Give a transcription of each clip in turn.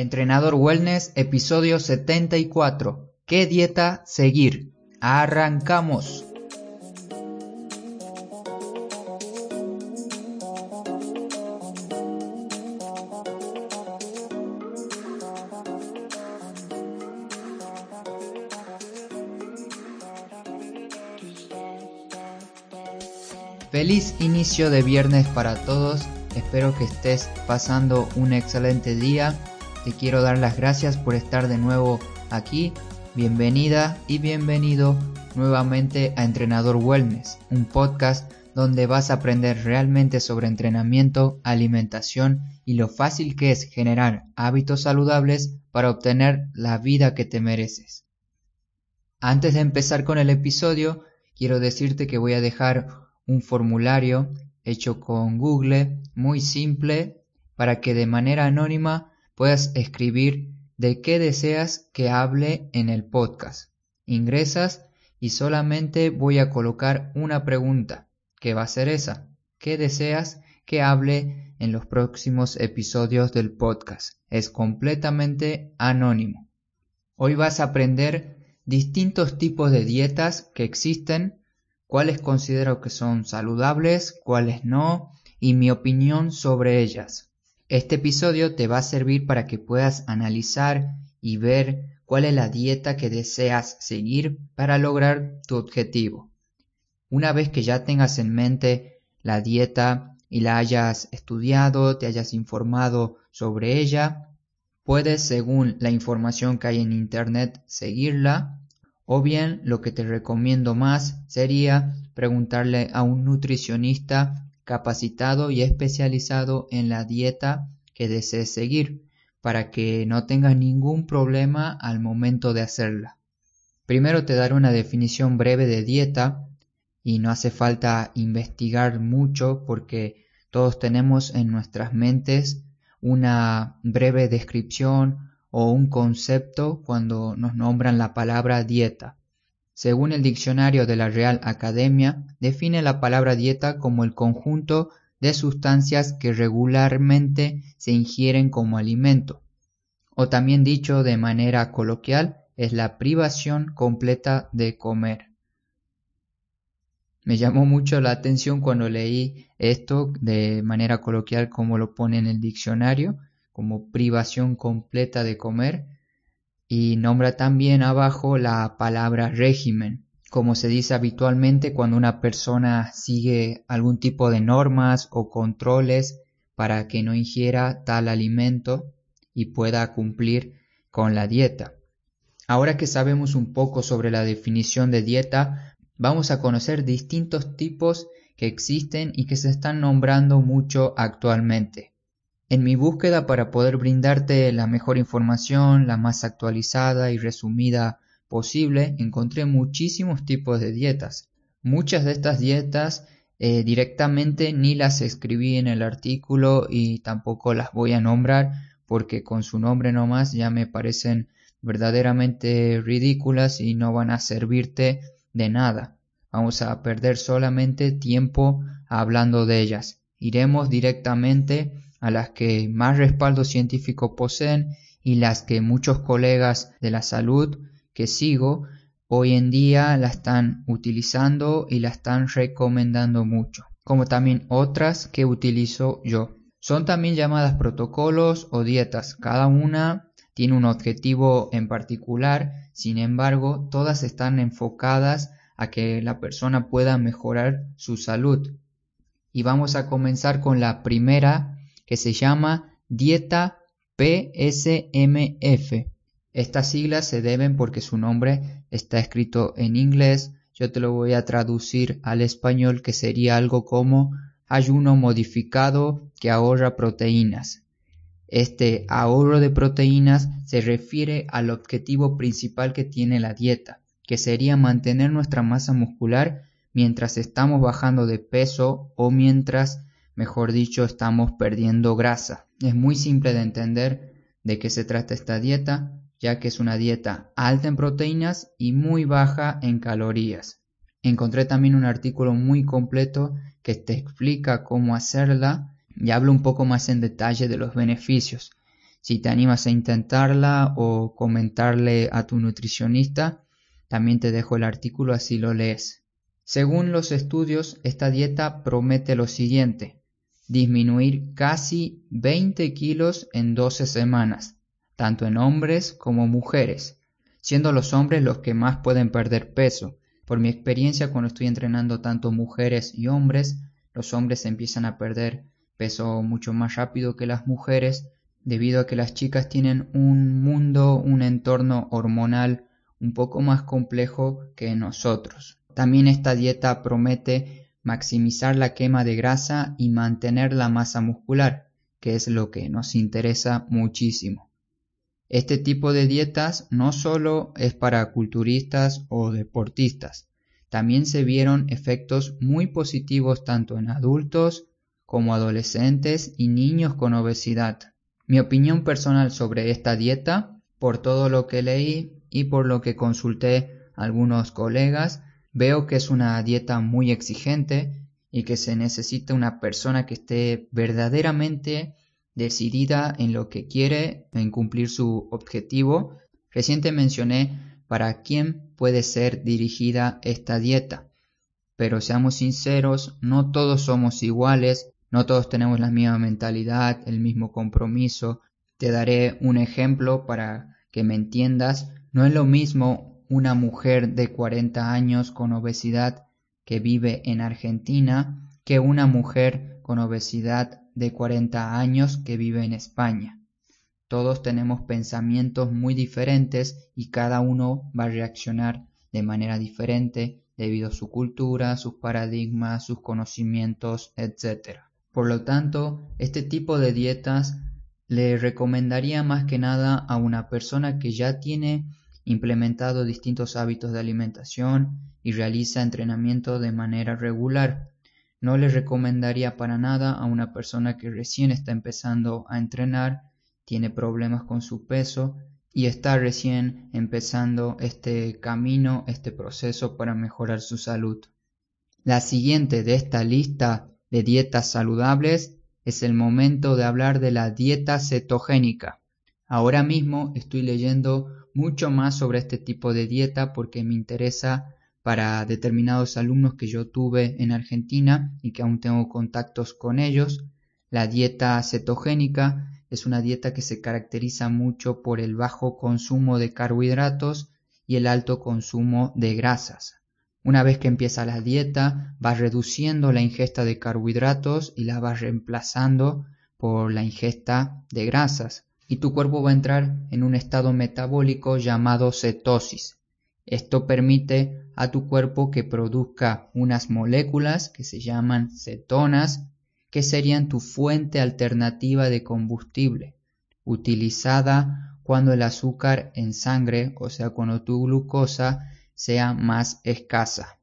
Entrenador Wellness, episodio 74. ¿Qué dieta seguir? Arrancamos. Feliz inicio de viernes para todos. Espero que estés pasando un excelente día te quiero dar las gracias por estar de nuevo aquí. Bienvenida y bienvenido nuevamente a Entrenador Wellness, un podcast donde vas a aprender realmente sobre entrenamiento, alimentación y lo fácil que es generar hábitos saludables para obtener la vida que te mereces. Antes de empezar con el episodio, quiero decirte que voy a dejar un formulario hecho con Google muy simple para que de manera anónima puedas escribir de qué deseas que hable en el podcast. Ingresas y solamente voy a colocar una pregunta, que va a ser esa. ¿Qué deseas que hable en los próximos episodios del podcast? Es completamente anónimo. Hoy vas a aprender distintos tipos de dietas que existen, cuáles considero que son saludables, cuáles no, y mi opinión sobre ellas. Este episodio te va a servir para que puedas analizar y ver cuál es la dieta que deseas seguir para lograr tu objetivo. Una vez que ya tengas en mente la dieta y la hayas estudiado, te hayas informado sobre ella, puedes, según la información que hay en Internet, seguirla, o bien lo que te recomiendo más sería preguntarle a un nutricionista capacitado y especializado en la dieta que desees seguir para que no tengas ningún problema al momento de hacerla. Primero te daré una definición breve de dieta y no hace falta investigar mucho porque todos tenemos en nuestras mentes una breve descripción o un concepto cuando nos nombran la palabra dieta. Según el diccionario de la Real Academia, define la palabra dieta como el conjunto de sustancias que regularmente se ingieren como alimento, o también dicho de manera coloquial, es la privación completa de comer. Me llamó mucho la atención cuando leí esto de manera coloquial como lo pone en el diccionario, como privación completa de comer, y nombra también abajo la palabra régimen, como se dice habitualmente cuando una persona sigue algún tipo de normas o controles para que no ingiera tal alimento y pueda cumplir con la dieta. Ahora que sabemos un poco sobre la definición de dieta, vamos a conocer distintos tipos que existen y que se están nombrando mucho actualmente. En mi búsqueda para poder brindarte la mejor información, la más actualizada y resumida posible, encontré muchísimos tipos de dietas. Muchas de estas dietas eh, directamente ni las escribí en el artículo y tampoco las voy a nombrar porque con su nombre nomás ya me parecen verdaderamente ridículas y no van a servirte de nada. Vamos a perder solamente tiempo hablando de ellas. Iremos directamente a las que más respaldo científico poseen y las que muchos colegas de la salud que sigo hoy en día la están utilizando y la están recomendando mucho, como también otras que utilizo yo. Son también llamadas protocolos o dietas, cada una tiene un objetivo en particular, sin embargo, todas están enfocadas a que la persona pueda mejorar su salud. Y vamos a comenzar con la primera que se llama Dieta PSMF. Estas siglas se deben porque su nombre está escrito en inglés. Yo te lo voy a traducir al español que sería algo como ayuno modificado que ahorra proteínas. Este ahorro de proteínas se refiere al objetivo principal que tiene la dieta, que sería mantener nuestra masa muscular mientras estamos bajando de peso o mientras mejor dicho, estamos perdiendo grasa. Es muy simple de entender de qué se trata esta dieta, ya que es una dieta alta en proteínas y muy baja en calorías. Encontré también un artículo muy completo que te explica cómo hacerla y habla un poco más en detalle de los beneficios. Si te animas a intentarla o comentarle a tu nutricionista, también te dejo el artículo así lo lees. Según los estudios, esta dieta promete lo siguiente, disminuir casi 20 kilos en 12 semanas, tanto en hombres como mujeres, siendo los hombres los que más pueden perder peso. Por mi experiencia cuando estoy entrenando tanto mujeres y hombres, los hombres empiezan a perder peso mucho más rápido que las mujeres, debido a que las chicas tienen un mundo, un entorno hormonal un poco más complejo que nosotros. También esta dieta promete maximizar la quema de grasa y mantener la masa muscular, que es lo que nos interesa muchísimo. Este tipo de dietas no solo es para culturistas o deportistas, también se vieron efectos muy positivos tanto en adultos como adolescentes y niños con obesidad. Mi opinión personal sobre esta dieta, por todo lo que leí y por lo que consulté a algunos colegas, veo que es una dieta muy exigente y que se necesita una persona que esté verdaderamente decidida en lo que quiere, en cumplir su objetivo. Reciente mencioné para quién puede ser dirigida esta dieta. Pero seamos sinceros, no todos somos iguales no todos tenemos la misma mentalidad, el mismo compromiso. Te daré un ejemplo para que me entiendas. No es lo mismo una mujer de 40 años con obesidad que vive en Argentina que una mujer con obesidad de 40 años que vive en España. Todos tenemos pensamientos muy diferentes y cada uno va a reaccionar de manera diferente debido a su cultura, sus paradigmas, sus conocimientos, etc. Por lo tanto, este tipo de dietas le recomendaría más que nada a una persona que ya tiene implementado distintos hábitos de alimentación y realiza entrenamiento de manera regular. No le recomendaría para nada a una persona que recién está empezando a entrenar, tiene problemas con su peso y está recién empezando este camino, este proceso para mejorar su salud. La siguiente de esta lista de dietas saludables, es el momento de hablar de la dieta cetogénica. Ahora mismo estoy leyendo mucho más sobre este tipo de dieta porque me interesa para determinados alumnos que yo tuve en Argentina y que aún tengo contactos con ellos. La dieta cetogénica es una dieta que se caracteriza mucho por el bajo consumo de carbohidratos y el alto consumo de grasas. Una vez que empieza la dieta, vas reduciendo la ingesta de carbohidratos y la vas reemplazando por la ingesta de grasas. Y tu cuerpo va a entrar en un estado metabólico llamado cetosis. Esto permite a tu cuerpo que produzca unas moléculas que se llaman cetonas, que serían tu fuente alternativa de combustible, utilizada cuando el azúcar en sangre, o sea, cuando tu glucosa sea más escasa.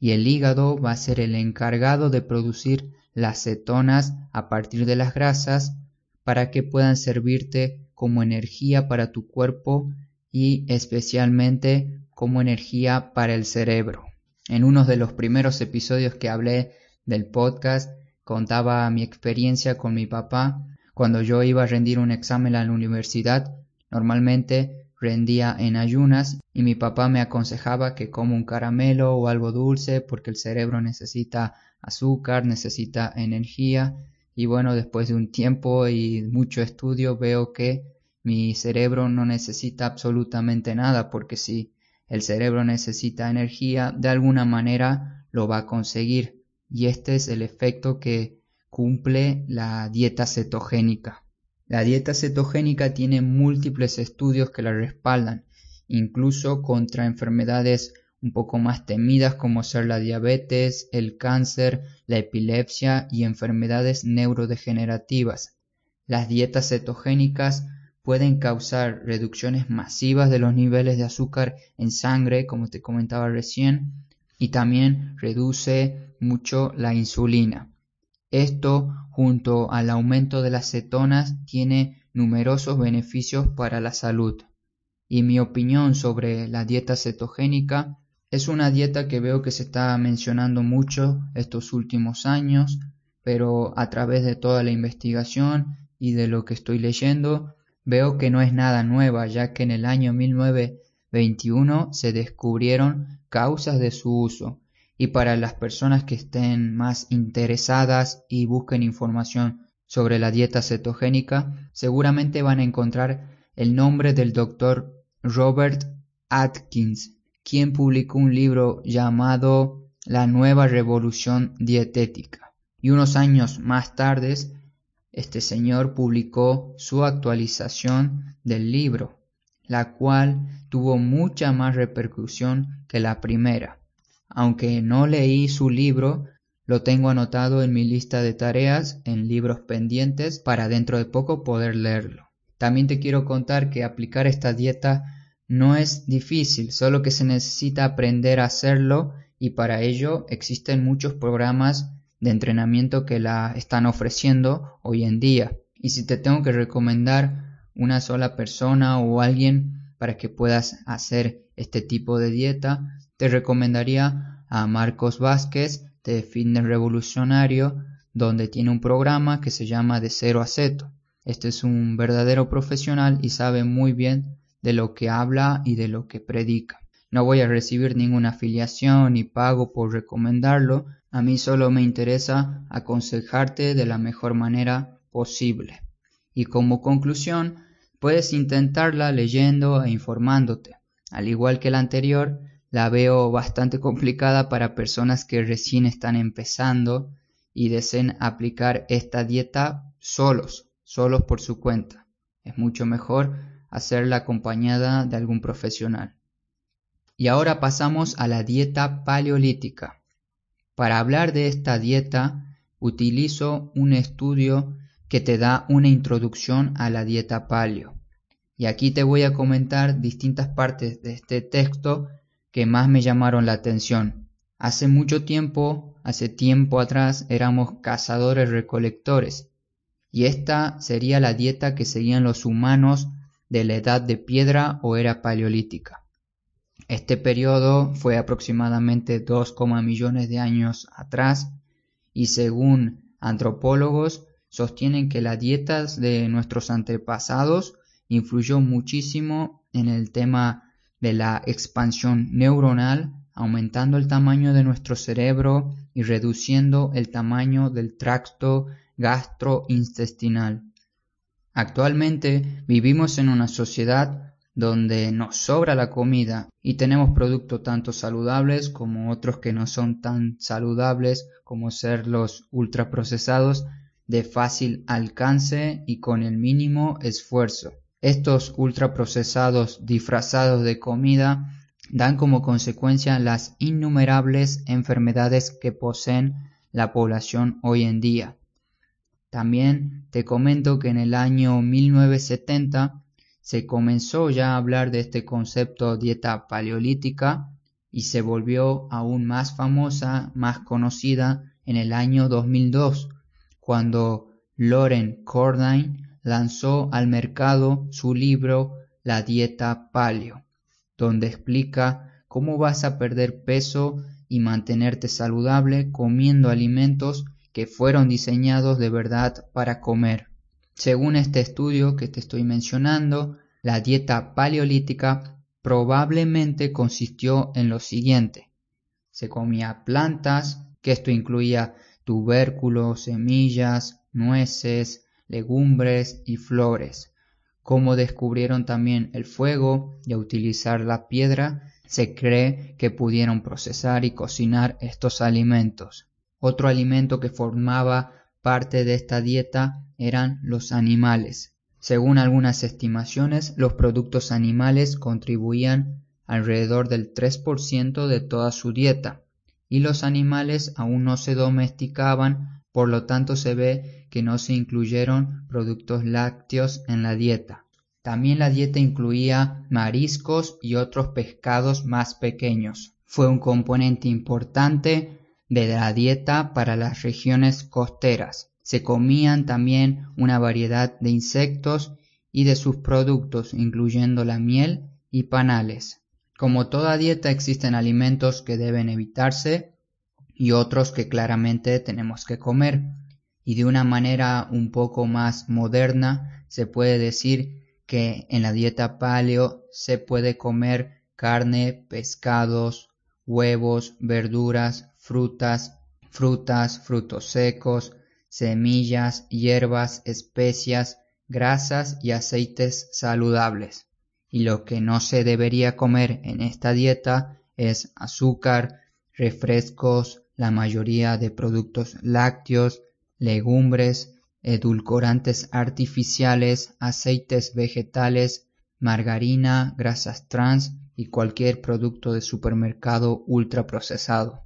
Y el hígado va a ser el encargado de producir las cetonas a partir de las grasas para que puedan servirte como energía para tu cuerpo y especialmente como energía para el cerebro. En uno de los primeros episodios que hablé del podcast contaba mi experiencia con mi papá cuando yo iba a rendir un examen a la universidad. Normalmente rendía en ayunas y mi papá me aconsejaba que coma un caramelo o algo dulce porque el cerebro necesita azúcar, necesita energía y bueno, después de un tiempo y mucho estudio veo que mi cerebro no necesita absolutamente nada porque si el cerebro necesita energía, de alguna manera lo va a conseguir y este es el efecto que cumple la dieta cetogénica. La dieta cetogénica tiene múltiples estudios que la respaldan, incluso contra enfermedades un poco más temidas como ser la diabetes, el cáncer, la epilepsia y enfermedades neurodegenerativas. Las dietas cetogénicas pueden causar reducciones masivas de los niveles de azúcar en sangre, como te comentaba recién, y también reduce mucho la insulina. Esto, junto al aumento de las cetonas, tiene numerosos beneficios para la salud. Y mi opinión sobre la dieta cetogénica es una dieta que veo que se está mencionando mucho estos últimos años, pero a través de toda la investigación y de lo que estoy leyendo, veo que no es nada nueva, ya que en el año 1921 se descubrieron causas de su uso. Y para las personas que estén más interesadas y busquen información sobre la dieta cetogénica, seguramente van a encontrar el nombre del doctor Robert Atkins, quien publicó un libro llamado La nueva revolución dietética. Y unos años más tarde, este señor publicó su actualización del libro, la cual tuvo mucha más repercusión que la primera. Aunque no leí su libro, lo tengo anotado en mi lista de tareas en libros pendientes para dentro de poco poder leerlo. También te quiero contar que aplicar esta dieta no es difícil, solo que se necesita aprender a hacerlo y para ello existen muchos programas de entrenamiento que la están ofreciendo hoy en día. Y si te tengo que recomendar una sola persona o alguien para que puedas hacer este tipo de dieta, te recomendaría a Marcos Vázquez de Fitness Revolucionario, donde tiene un programa que se llama De Cero a Ceto. Este es un verdadero profesional y sabe muy bien de lo que habla y de lo que predica. No voy a recibir ninguna afiliación ni pago por recomendarlo, a mí solo me interesa aconsejarte de la mejor manera posible. Y como conclusión, puedes intentarla leyendo e informándote. Al igual que la anterior, la veo bastante complicada para personas que recién están empezando y deseen aplicar esta dieta solos, solos por su cuenta. Es mucho mejor hacerla acompañada de algún profesional. Y ahora pasamos a la dieta paleolítica. Para hablar de esta dieta, utilizo un estudio que te da una introducción a la dieta paleo. Y aquí te voy a comentar distintas partes de este texto que más me llamaron la atención. Hace mucho tiempo, hace tiempo atrás, éramos cazadores recolectores, y esta sería la dieta que seguían los humanos de la edad de piedra o era paleolítica. Este periodo fue aproximadamente 2, millones de años atrás y según antropólogos sostienen que las dietas de nuestros antepasados influyó muchísimo en el tema de la expansión neuronal, aumentando el tamaño de nuestro cerebro y reduciendo el tamaño del tracto gastrointestinal. Actualmente vivimos en una sociedad donde nos sobra la comida y tenemos productos tanto saludables como otros que no son tan saludables como ser los ultraprocesados de fácil alcance y con el mínimo esfuerzo. Estos ultraprocesados disfrazados de comida dan como consecuencia las innumerables enfermedades que poseen la población hoy en día. También te comento que en el año 1970 se comenzó ya a hablar de este concepto dieta paleolítica y se volvió aún más famosa, más conocida en el año 2002, cuando Loren Cordain lanzó al mercado su libro La dieta paleo, donde explica cómo vas a perder peso y mantenerte saludable comiendo alimentos que fueron diseñados de verdad para comer. Según este estudio que te estoy mencionando, la dieta paleolítica probablemente consistió en lo siguiente. Se comía plantas, que esto incluía tubérculos, semillas, nueces, legumbres y flores. Como descubrieron también el fuego y a utilizar la piedra, se cree que pudieron procesar y cocinar estos alimentos. Otro alimento que formaba parte de esta dieta eran los animales. Según algunas estimaciones, los productos animales contribuían alrededor del 3% de toda su dieta, y los animales aún no se domesticaban, por lo tanto se ve que no se incluyeron productos lácteos en la dieta. También la dieta incluía mariscos y otros pescados más pequeños. Fue un componente importante de la dieta para las regiones costeras. Se comían también una variedad de insectos y de sus productos, incluyendo la miel y panales. Como toda dieta existen alimentos que deben evitarse y otros que claramente tenemos que comer. Y de una manera un poco más moderna se puede decir que en la dieta paleo se puede comer carne, pescados, huevos, verduras, frutas, frutas, frutos secos, semillas, hierbas, especias, grasas y aceites saludables. Y lo que no se debería comer en esta dieta es azúcar, refrescos, la mayoría de productos lácteos, legumbres, edulcorantes artificiales, aceites vegetales, margarina, grasas trans y cualquier producto de supermercado ultraprocesado.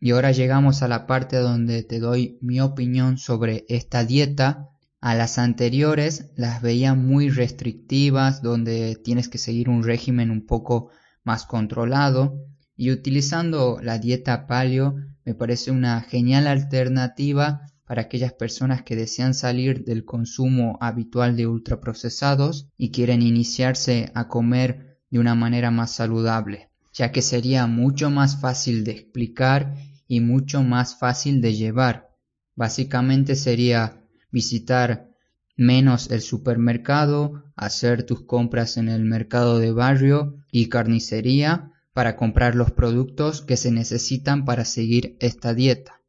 Y ahora llegamos a la parte donde te doy mi opinión sobre esta dieta. A las anteriores las veía muy restrictivas, donde tienes que seguir un régimen un poco más controlado. Y utilizando la dieta paleo me parece una genial alternativa para aquellas personas que desean salir del consumo habitual de ultraprocesados y quieren iniciarse a comer de una manera más saludable, ya que sería mucho más fácil de explicar y mucho más fácil de llevar. Básicamente sería visitar menos el supermercado, hacer tus compras en el mercado de barrio y carnicería para comprar los productos que se necesitan para seguir esta dieta.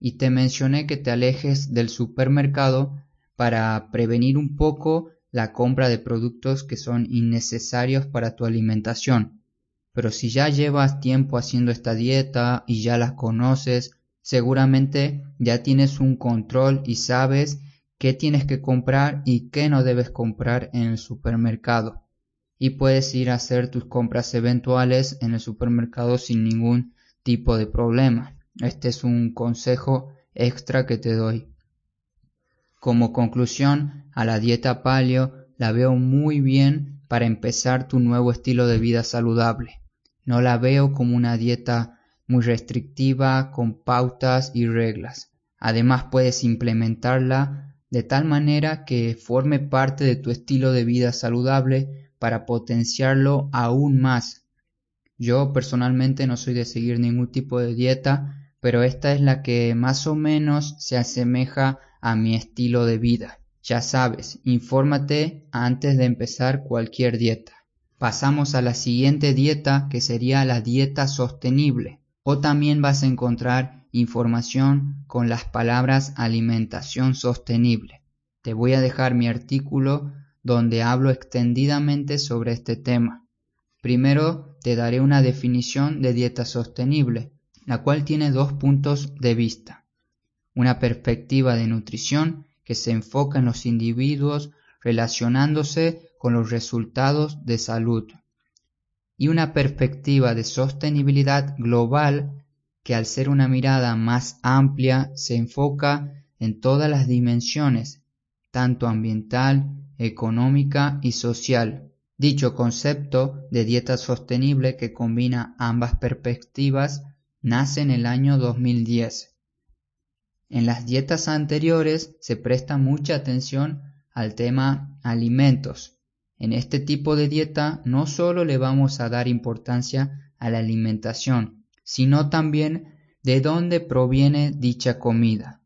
Y te mencioné que te alejes del supermercado para prevenir un poco la compra de productos que son innecesarios para tu alimentación. Pero si ya llevas tiempo haciendo esta dieta y ya las conoces, seguramente ya tienes un control y sabes qué tienes que comprar y qué no debes comprar en el supermercado. Y puedes ir a hacer tus compras eventuales en el supermercado sin ningún tipo de problema. Este es un consejo extra que te doy. Como conclusión, a la dieta paleo la veo muy bien para empezar tu nuevo estilo de vida saludable. No la veo como una dieta muy restrictiva con pautas y reglas. Además puedes implementarla de tal manera que forme parte de tu estilo de vida saludable para potenciarlo aún más. Yo personalmente no soy de seguir ningún tipo de dieta, pero esta es la que más o menos se asemeja a mi estilo de vida. Ya sabes, infórmate antes de empezar cualquier dieta. Pasamos a la siguiente dieta que sería la dieta sostenible. O también vas a encontrar información con las palabras alimentación sostenible. Te voy a dejar mi artículo donde hablo extendidamente sobre este tema. Primero te daré una definición de dieta sostenible, la cual tiene dos puntos de vista. Una perspectiva de nutrición que se enfoca en los individuos relacionándose con los resultados de salud y una perspectiva de sostenibilidad global que al ser una mirada más amplia se enfoca en todas las dimensiones, tanto ambiental, económica y social. Dicho concepto de dieta sostenible que combina ambas perspectivas nace en el año 2010. En las dietas anteriores se presta mucha atención al tema alimentos, en este tipo de dieta no solo le vamos a dar importancia a la alimentación, sino también de dónde proviene dicha comida,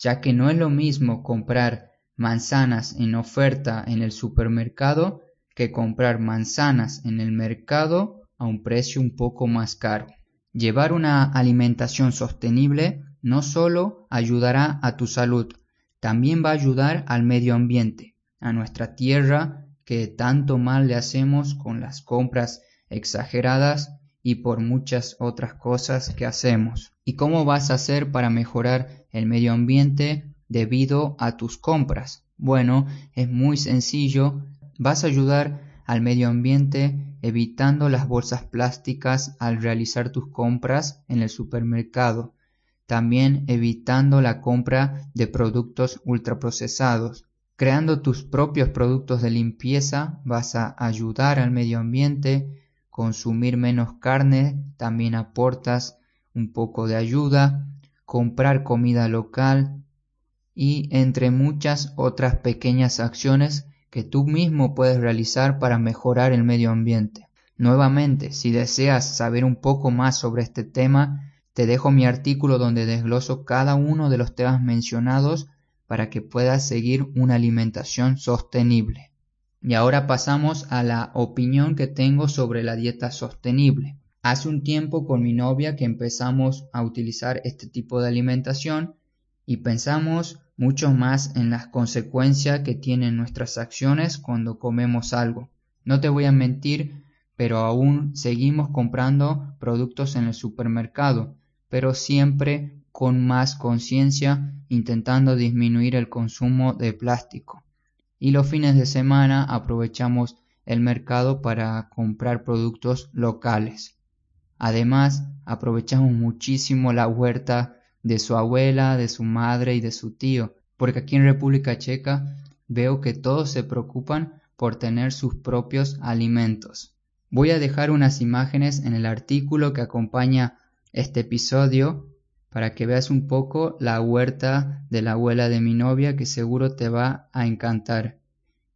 ya que no es lo mismo comprar manzanas en oferta en el supermercado que comprar manzanas en el mercado a un precio un poco más caro. Llevar una alimentación sostenible no solo ayudará a tu salud, también va a ayudar al medio ambiente, a nuestra tierra que tanto mal le hacemos con las compras exageradas y por muchas otras cosas que hacemos. ¿Y cómo vas a hacer para mejorar el medio ambiente debido a tus compras? Bueno, es muy sencillo. Vas a ayudar al medio ambiente evitando las bolsas plásticas al realizar tus compras en el supermercado. También evitando la compra de productos ultraprocesados Creando tus propios productos de limpieza vas a ayudar al medio ambiente, consumir menos carne, también aportas un poco de ayuda, comprar comida local y entre muchas otras pequeñas acciones que tú mismo puedes realizar para mejorar el medio ambiente. Nuevamente, si deseas saber un poco más sobre este tema, te dejo mi artículo donde desgloso cada uno de los temas mencionados para que puedas seguir una alimentación sostenible. Y ahora pasamos a la opinión que tengo sobre la dieta sostenible. Hace un tiempo con mi novia que empezamos a utilizar este tipo de alimentación y pensamos mucho más en las consecuencias que tienen nuestras acciones cuando comemos algo. No te voy a mentir, pero aún seguimos comprando productos en el supermercado, pero siempre con más conciencia intentando disminuir el consumo de plástico. Y los fines de semana aprovechamos el mercado para comprar productos locales. Además, aprovechamos muchísimo la huerta de su abuela, de su madre y de su tío, porque aquí en República Checa veo que todos se preocupan por tener sus propios alimentos. Voy a dejar unas imágenes en el artículo que acompaña este episodio para que veas un poco la huerta de la abuela de mi novia que seguro te va a encantar.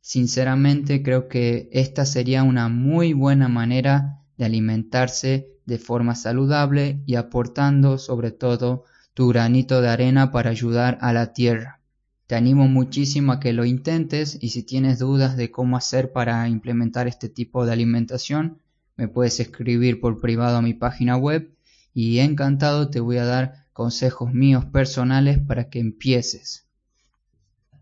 Sinceramente creo que esta sería una muy buena manera de alimentarse de forma saludable y aportando sobre todo tu granito de arena para ayudar a la tierra. Te animo muchísimo a que lo intentes y si tienes dudas de cómo hacer para implementar este tipo de alimentación, me puedes escribir por privado a mi página web y encantado te voy a dar consejos míos personales para que empieces.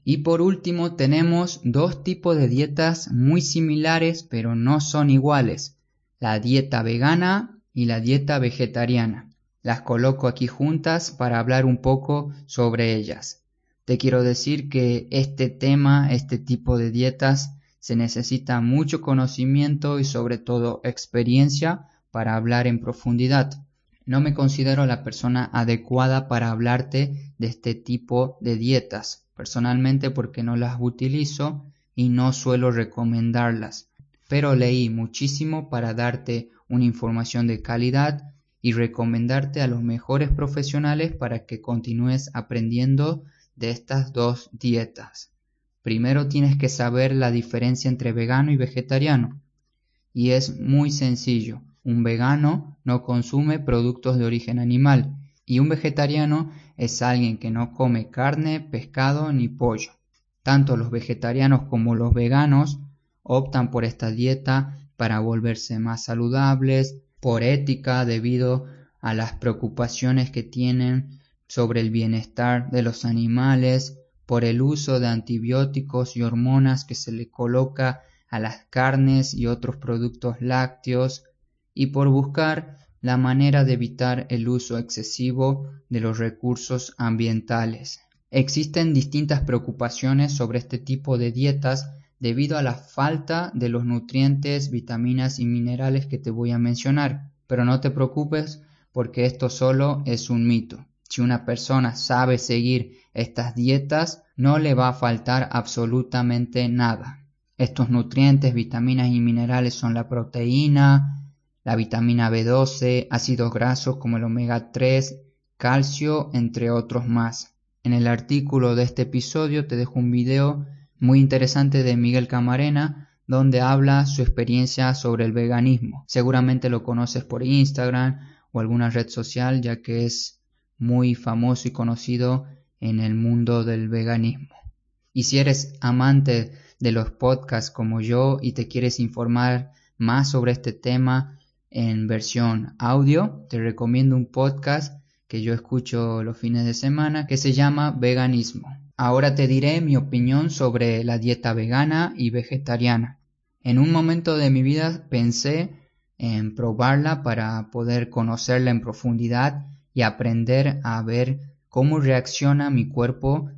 Y por último tenemos dos tipos de dietas muy similares pero no son iguales, la dieta vegana y la dieta vegetariana. Las coloco aquí juntas para hablar un poco sobre ellas. Te quiero decir que este tema, este tipo de dietas, se necesita mucho conocimiento y sobre todo experiencia para hablar en profundidad. No me considero la persona adecuada para hablarte de este tipo de dietas, personalmente porque no las utilizo y no suelo recomendarlas, pero leí muchísimo para darte una información de calidad y recomendarte a los mejores profesionales para que continúes aprendiendo de estas dos dietas. Primero tienes que saber la diferencia entre vegano y vegetariano. Y es muy sencillo. Un vegano no consume productos de origen animal y un vegetariano es alguien que no come carne, pescado ni pollo. Tanto los vegetarianos como los veganos optan por esta dieta para volverse más saludables, por ética debido a las preocupaciones que tienen sobre el bienestar de los animales, por el uso de antibióticos y hormonas que se le coloca a las carnes y otros productos lácteos, y por buscar la manera de evitar el uso excesivo de los recursos ambientales. Existen distintas preocupaciones sobre este tipo de dietas debido a la falta de los nutrientes, vitaminas y minerales que te voy a mencionar. Pero no te preocupes porque esto solo es un mito. Si una persona sabe seguir estas dietas, no le va a faltar absolutamente nada. Estos nutrientes, vitaminas y minerales son la proteína, la vitamina B12, ácidos grasos como el omega 3, calcio, entre otros más. En el artículo de este episodio te dejo un video muy interesante de Miguel Camarena, donde habla su experiencia sobre el veganismo. Seguramente lo conoces por Instagram o alguna red social, ya que es muy famoso y conocido en el mundo del veganismo. Y si eres amante de los podcasts como yo y te quieres informar más sobre este tema en versión audio, te recomiendo un podcast que yo escucho los fines de semana que se llama Veganismo. Ahora te diré mi opinión sobre la dieta vegana y vegetariana. En un momento de mi vida pensé en probarla para poder conocerla en profundidad y aprender a ver cómo reacciona mi cuerpo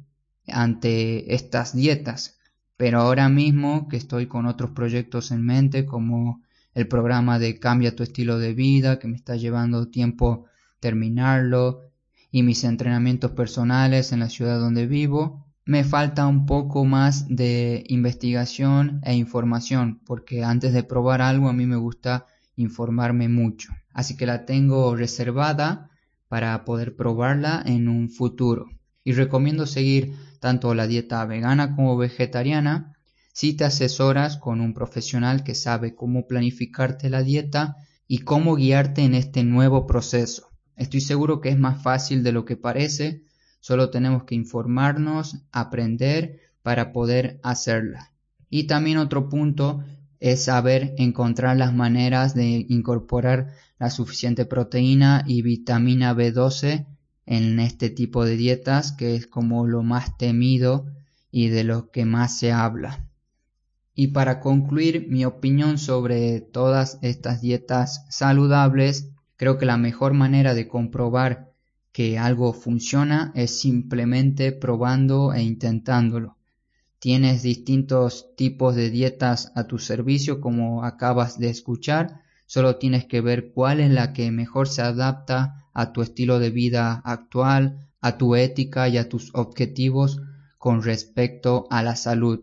ante estas dietas. Pero ahora mismo que estoy con otros proyectos en mente como el programa de Cambia tu estilo de vida que me está llevando tiempo terminarlo y mis entrenamientos personales en la ciudad donde vivo, me falta un poco más de investigación e información, porque antes de probar algo a mí me gusta informarme mucho. Así que la tengo reservada para poder probarla en un futuro. Y recomiendo seguir tanto la dieta vegana como vegetariana si te asesoras con un profesional que sabe cómo planificarte la dieta y cómo guiarte en este nuevo proceso. Estoy seguro que es más fácil de lo que parece, solo tenemos que informarnos, aprender para poder hacerla. Y también otro punto es saber encontrar las maneras de incorporar la suficiente proteína y vitamina B12 en este tipo de dietas que es como lo más temido y de lo que más se habla. Y para concluir mi opinión sobre todas estas dietas saludables, creo que la mejor manera de comprobar que algo funciona es simplemente probando e intentándolo. Tienes distintos tipos de dietas a tu servicio como acabas de escuchar, solo tienes que ver cuál es la que mejor se adapta a tu estilo de vida actual, a tu ética y a tus objetivos con respecto a la salud.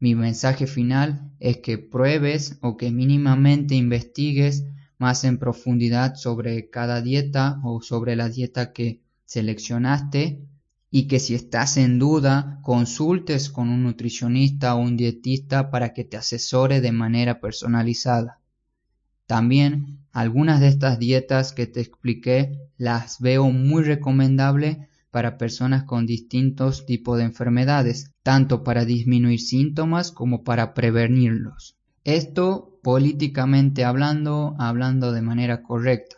Mi mensaje final es que pruebes o que mínimamente investigues más en profundidad sobre cada dieta o sobre la dieta que seleccionaste y que si estás en duda consultes con un nutricionista o un dietista para que te asesore de manera personalizada. También algunas de estas dietas que te expliqué las veo muy recomendables para personas con distintos tipos de enfermedades, tanto para disminuir síntomas como para prevenirlos. Esto políticamente hablando, hablando de manera correcta.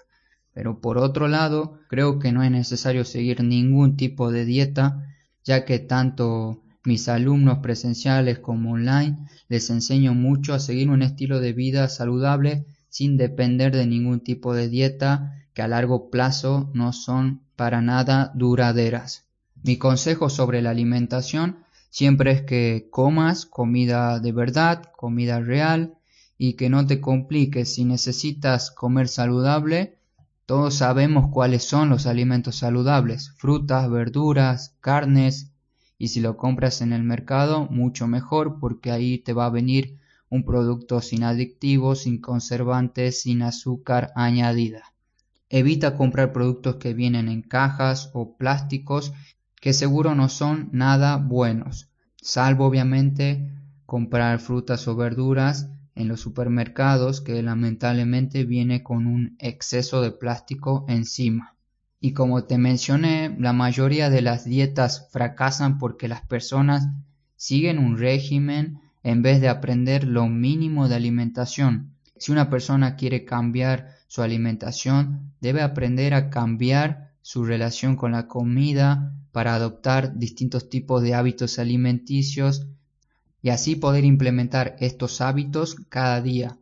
Pero por otro lado, creo que no es necesario seguir ningún tipo de dieta, ya que tanto mis alumnos presenciales como online les enseño mucho a seguir un estilo de vida saludable sin depender de ningún tipo de dieta que a largo plazo no son para nada duraderas. Mi consejo sobre la alimentación siempre es que comas comida de verdad, comida real y que no te compliques si necesitas comer saludable todos sabemos cuáles son los alimentos saludables, frutas, verduras, carnes, y si lo compras en el mercado, mucho mejor porque ahí te va a venir un producto sin adictivos, sin conservantes, sin azúcar añadida. Evita comprar productos que vienen en cajas o plásticos que seguro no son nada buenos, salvo obviamente comprar frutas o verduras en los supermercados que lamentablemente viene con un exceso de plástico encima. Y como te mencioné, la mayoría de las dietas fracasan porque las personas siguen un régimen en vez de aprender lo mínimo de alimentación. Si una persona quiere cambiar su alimentación, debe aprender a cambiar su relación con la comida para adoptar distintos tipos de hábitos alimenticios y así poder implementar estos hábitos cada día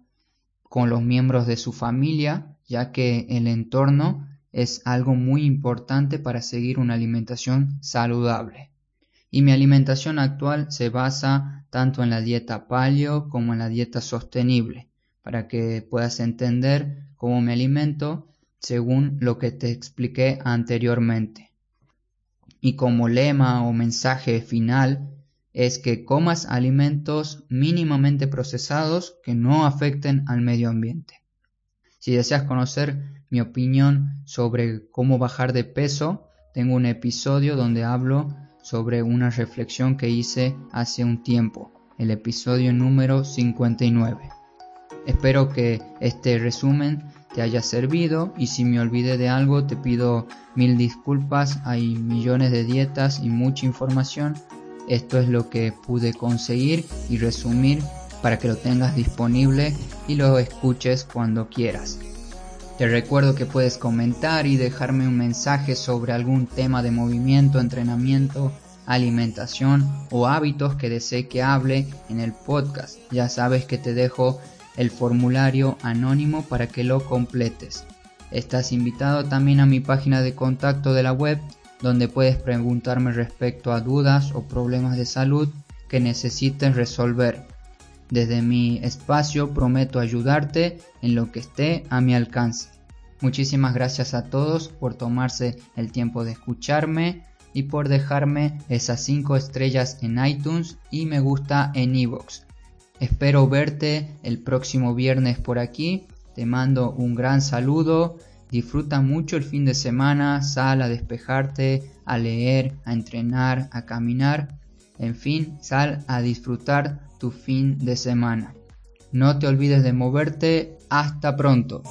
con los miembros de su familia, ya que el entorno es algo muy importante para seguir una alimentación saludable. Y mi alimentación actual se basa tanto en la dieta paleo como en la dieta sostenible, para que puedas entender cómo me alimento según lo que te expliqué anteriormente. Y como lema o mensaje final, es que comas alimentos mínimamente procesados que no afecten al medio ambiente. Si deseas conocer mi opinión sobre cómo bajar de peso, tengo un episodio donde hablo sobre una reflexión que hice hace un tiempo, el episodio número 59. Espero que este resumen te haya servido y si me olvidé de algo te pido mil disculpas, hay millones de dietas y mucha información esto es lo que pude conseguir y resumir para que lo tengas disponible y lo escuches cuando quieras. Te recuerdo que puedes comentar y dejarme un mensaje sobre algún tema de movimiento, entrenamiento, alimentación o hábitos que desee que hable en el podcast. Ya sabes que te dejo el formulario anónimo para que lo completes. Estás invitado también a mi página de contacto de la web donde puedes preguntarme respecto a dudas o problemas de salud que necesites resolver. Desde mi espacio prometo ayudarte en lo que esté a mi alcance. Muchísimas gracias a todos por tomarse el tiempo de escucharme y por dejarme esas 5 estrellas en iTunes y me gusta en iVoox. Espero verte el próximo viernes por aquí. Te mando un gran saludo Disfruta mucho el fin de semana, sal a despejarte, a leer, a entrenar, a caminar, en fin, sal a disfrutar tu fin de semana. No te olvides de moverte, hasta pronto.